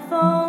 风。